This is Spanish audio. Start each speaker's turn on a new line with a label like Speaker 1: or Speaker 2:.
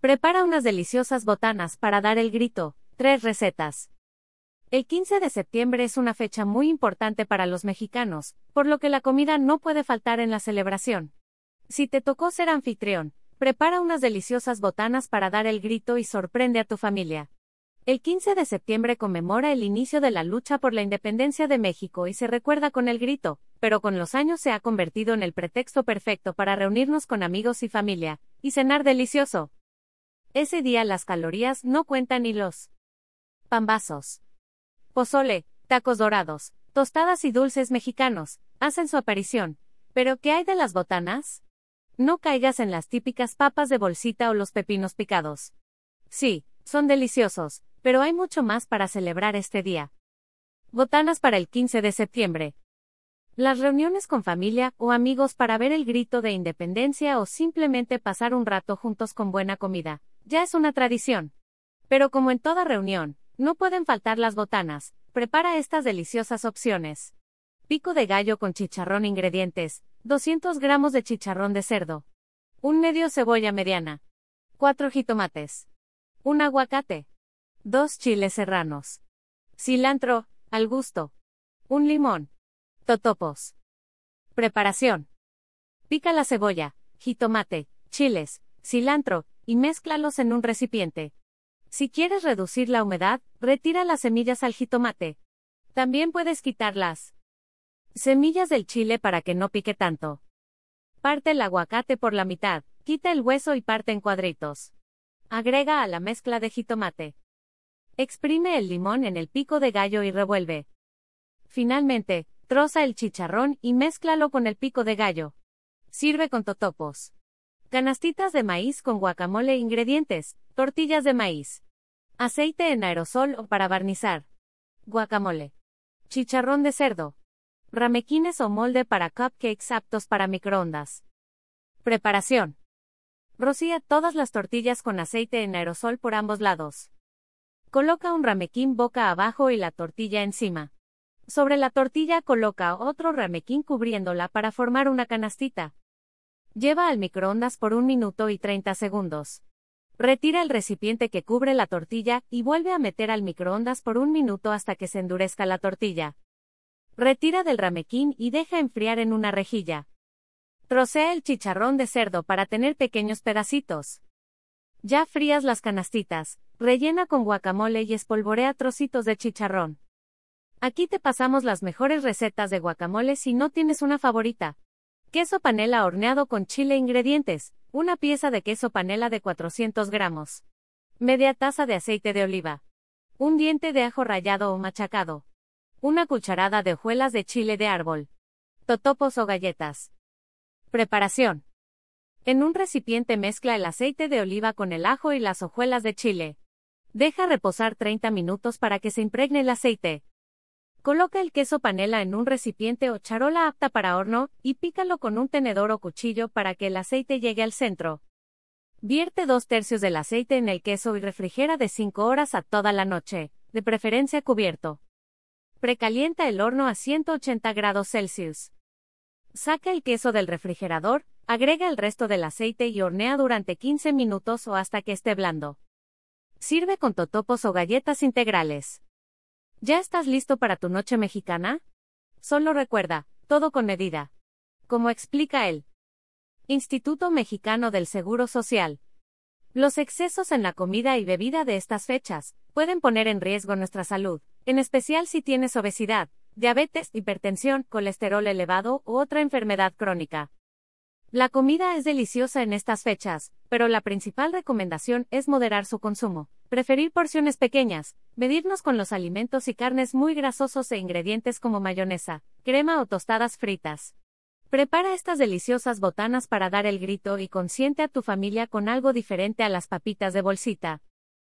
Speaker 1: Prepara unas deliciosas botanas para dar el grito. Tres recetas. El 15 de septiembre es una fecha muy importante para los mexicanos, por lo que la comida no puede faltar en la celebración. Si te tocó ser anfitrión, prepara unas deliciosas botanas para dar el grito y sorprende a tu familia. El 15 de septiembre conmemora el inicio de la lucha por la independencia de México y se recuerda con el grito, pero con los años se ha convertido en el pretexto perfecto para reunirnos con amigos y familia, y cenar delicioso. Ese día las calorías no cuentan ni los pambazos. Pozole, tacos dorados, tostadas y dulces mexicanos, hacen su aparición. ¿Pero qué hay de las botanas? No caigas en las típicas papas de bolsita o los pepinos picados. Sí, son deliciosos, pero hay mucho más para celebrar este día. Botanas para el 15 de septiembre. Las reuniones con familia o amigos para ver el grito de independencia o simplemente pasar un rato juntos con buena comida. Ya es una tradición. Pero como en toda reunión, no pueden faltar las botanas. Prepara estas deliciosas opciones. Pico de gallo con chicharrón ingredientes. 200 gramos de chicharrón de cerdo. Un medio cebolla mediana. 4 jitomates. Un aguacate. 2 chiles serranos. Cilantro, al gusto. Un limón. Totopos. Preparación. Pica la cebolla, jitomate, chiles, cilantro, y mézclalos en un recipiente. Si quieres reducir la humedad, retira las semillas al jitomate. También puedes quitar las semillas del chile para que no pique tanto. Parte el aguacate por la mitad, quita el hueso y parte en cuadritos. Agrega a la mezcla de jitomate. Exprime el limón en el pico de gallo y revuelve. Finalmente, troza el chicharrón y mézclalo con el pico de gallo. Sirve con totopos. Canastitas de maíz con guacamole Ingredientes, tortillas de maíz. Aceite en aerosol o para barnizar. Guacamole. Chicharrón de cerdo. Ramequines o molde para cupcakes aptos para microondas. Preparación. Rocía todas las tortillas con aceite en aerosol por ambos lados. Coloca un ramequín boca abajo y la tortilla encima. Sobre la tortilla coloca otro ramequín cubriéndola para formar una canastita. Lleva al microondas por un minuto y 30 segundos. Retira el recipiente que cubre la tortilla y vuelve a meter al microondas por un minuto hasta que se endurezca la tortilla. Retira del ramequín y deja enfriar en una rejilla. Trocea el chicharrón de cerdo para tener pequeños pedacitos. Ya frías las canastitas, rellena con guacamole y espolvorea trocitos de chicharrón. Aquí te pasamos las mejores recetas de guacamole si no tienes una favorita. Queso panela horneado con chile Ingredientes. Una pieza de queso panela de 400 gramos. Media taza de aceite de oliva. Un diente de ajo rallado o machacado. Una cucharada de hojuelas de chile de árbol. Totopos o galletas. Preparación. En un recipiente mezcla el aceite de oliva con el ajo y las hojuelas de chile. Deja reposar 30 minutos para que se impregne el aceite. Coloca el queso panela en un recipiente o charola apta para horno, y pícalo con un tenedor o cuchillo para que el aceite llegue al centro. Vierte dos tercios del aceite en el queso y refrigera de 5 horas a toda la noche, de preferencia cubierto. Precalienta el horno a 180 grados Celsius. Saca el queso del refrigerador, agrega el resto del aceite y hornea durante 15 minutos o hasta que esté blando. Sirve con totopos o galletas integrales. ¿Ya estás listo para tu noche mexicana? Solo recuerda, todo con medida. Como explica el Instituto Mexicano del Seguro Social. Los excesos en la comida y bebida de estas fechas pueden poner en riesgo nuestra salud, en especial si tienes obesidad, diabetes, hipertensión, colesterol elevado u otra enfermedad crónica. La comida es deliciosa en estas fechas, pero la principal recomendación es moderar su consumo, preferir porciones pequeñas, medirnos con los alimentos y carnes muy grasosos e ingredientes como mayonesa, crema o tostadas fritas. Prepara estas deliciosas botanas para dar el grito y consiente a tu familia con algo diferente a las papitas de bolsita.